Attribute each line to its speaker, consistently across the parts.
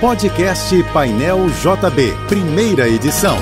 Speaker 1: Podcast Painel JB, primeira edição.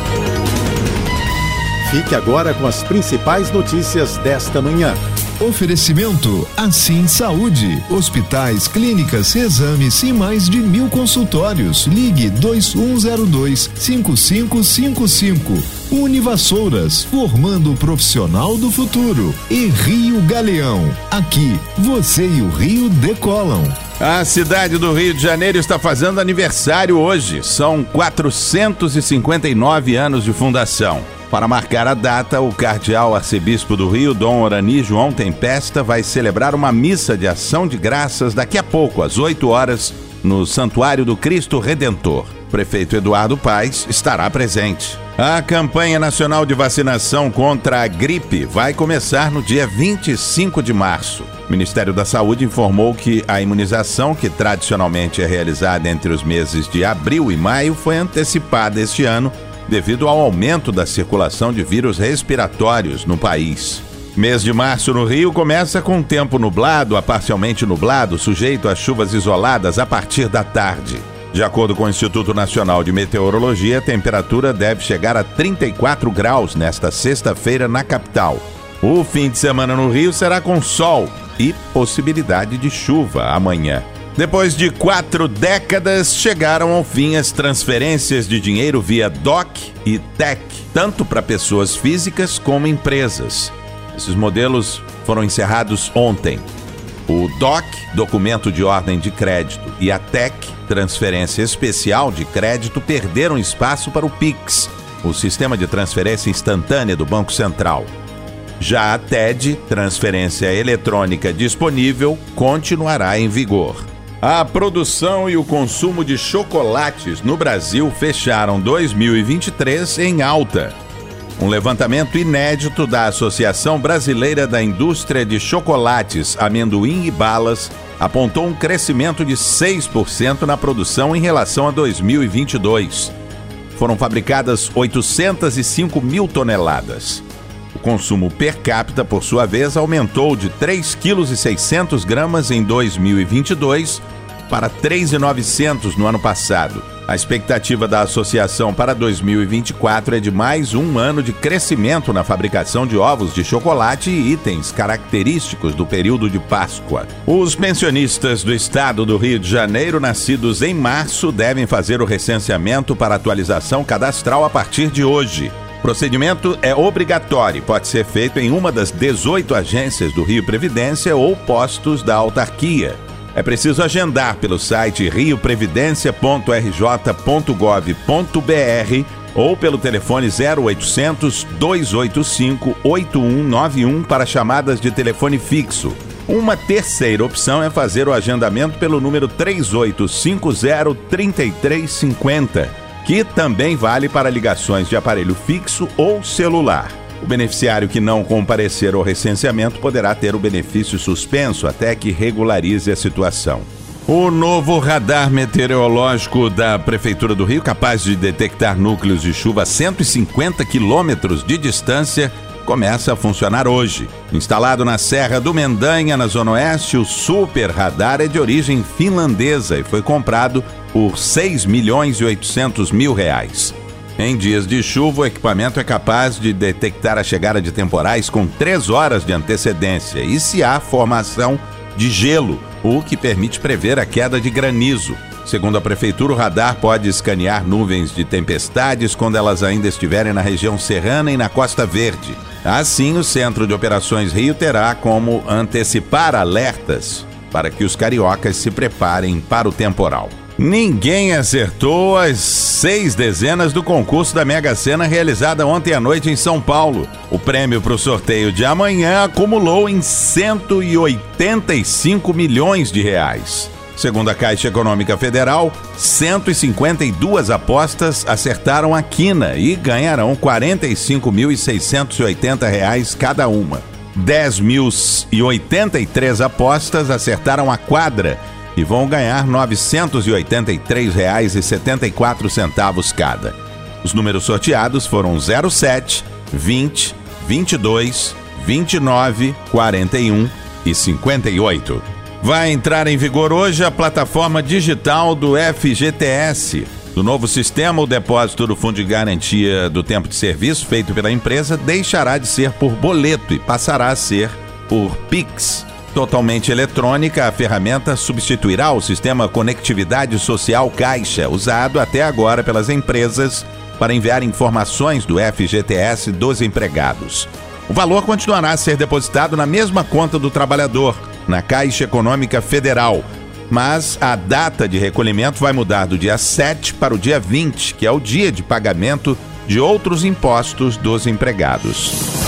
Speaker 1: Fique agora com as principais notícias desta manhã.
Speaker 2: Oferecimento Assim Saúde. Hospitais, clínicas, exames e mais de mil consultórios. Ligue 2102 5555. Univassouras, formando o profissional do futuro. E Rio Galeão. Aqui, você e o Rio decolam.
Speaker 3: A cidade do Rio de Janeiro está fazendo aniversário hoje. São 459 anos de fundação. Para marcar a data, o cardeal arcebispo do Rio, Dom Orani João Tempesta, vai celebrar uma missa de ação de graças daqui a pouco, às 8 horas, no Santuário do Cristo Redentor. Prefeito Eduardo Paes estará presente. A campanha nacional de vacinação contra a gripe vai começar no dia 25 de março. O Ministério da Saúde informou que a imunização, que tradicionalmente é realizada entre os meses de abril e maio, foi antecipada este ano devido ao aumento da circulação de vírus respiratórios no país. Mês de março no Rio começa com tempo nublado a parcialmente nublado, sujeito a chuvas isoladas a partir da tarde. De acordo com o Instituto Nacional de Meteorologia, a temperatura deve chegar a 34 graus nesta sexta-feira na capital. O fim de semana no Rio será com sol e possibilidade de chuva amanhã. Depois de quatro décadas, chegaram ao fim as transferências de dinheiro via DOC e TEC, tanto para pessoas físicas como empresas. Esses modelos foram encerrados ontem. O DOC, documento de ordem de crédito, e a TEC, transferência especial de crédito, perderam espaço para o PIX, o sistema de transferência instantânea do Banco Central. Já a TED, transferência eletrônica disponível, continuará em vigor. A produção e o consumo de chocolates no Brasil fecharam 2023 em alta. Um levantamento inédito da Associação Brasileira da Indústria de Chocolates, Amendoim e Balas apontou um crescimento de 6% na produção em relação a 2022. Foram fabricadas 805 mil toneladas. O consumo per capita, por sua vez, aumentou de 3,6 kg em 2022 para 3,900 no ano passado. A expectativa da associação para 2024 é de mais um ano de crescimento na fabricação de ovos de chocolate e itens característicos do período de Páscoa. Os pensionistas do estado do Rio de Janeiro, nascidos em março, devem fazer o recenseamento para atualização cadastral a partir de hoje. O procedimento é obrigatório, pode ser feito em uma das 18 agências do Rio Previdência ou postos da autarquia. É preciso agendar pelo site rioprevidência.rj.gov.br ou pelo telefone 0800 285 8191 para chamadas de telefone fixo. Uma terceira opção é fazer o agendamento pelo número 3850 3350 que também vale para ligações de aparelho fixo ou celular. O beneficiário que não comparecer ao recenseamento poderá ter o benefício suspenso até que regularize a situação. O novo radar meteorológico da Prefeitura do Rio, capaz de detectar núcleos de chuva a 150 quilômetros de distância, começa a funcionar hoje. Instalado na Serra do Mendanha, na Zona Oeste, o Super Radar é de origem finlandesa e foi comprado por 6 milhões e 800 mil reais. Em dias de chuva, o equipamento é capaz de detectar a chegada de temporais com 3 horas de antecedência e se há formação de gelo, o que permite prever a queda de granizo. Segundo a Prefeitura, o radar pode escanear nuvens de tempestades quando elas ainda estiverem na região serrana e na Costa Verde. Assim, o Centro de Operações Rio terá como antecipar alertas para que os cariocas se preparem para o temporal. Ninguém acertou as seis dezenas do concurso da Mega Sena realizada ontem à noite em São Paulo. O prêmio para o sorteio de amanhã acumulou em 185 milhões de reais. Segundo a Caixa Econômica Federal, 152 apostas acertaram a quina e ganharão 45.680 reais cada uma. 10.083 apostas acertaram a quadra e vão ganhar R$ 983,74 cada. Os números sorteados foram 07, 20, 22, 29, 41 e 58. Vai entrar em vigor hoje a plataforma digital do FGTS. Do novo sistema, o depósito do Fundo de Garantia do Tempo de Serviço feito pela empresa deixará de ser por boleto e passará a ser por PIX. Totalmente eletrônica, a ferramenta substituirá o sistema Conectividade Social Caixa, usado até agora pelas empresas para enviar informações do FGTS dos empregados. O valor continuará a ser depositado na mesma conta do trabalhador, na Caixa Econômica Federal, mas a data de recolhimento vai mudar do dia 7 para o dia 20, que é o dia de pagamento de outros impostos dos empregados.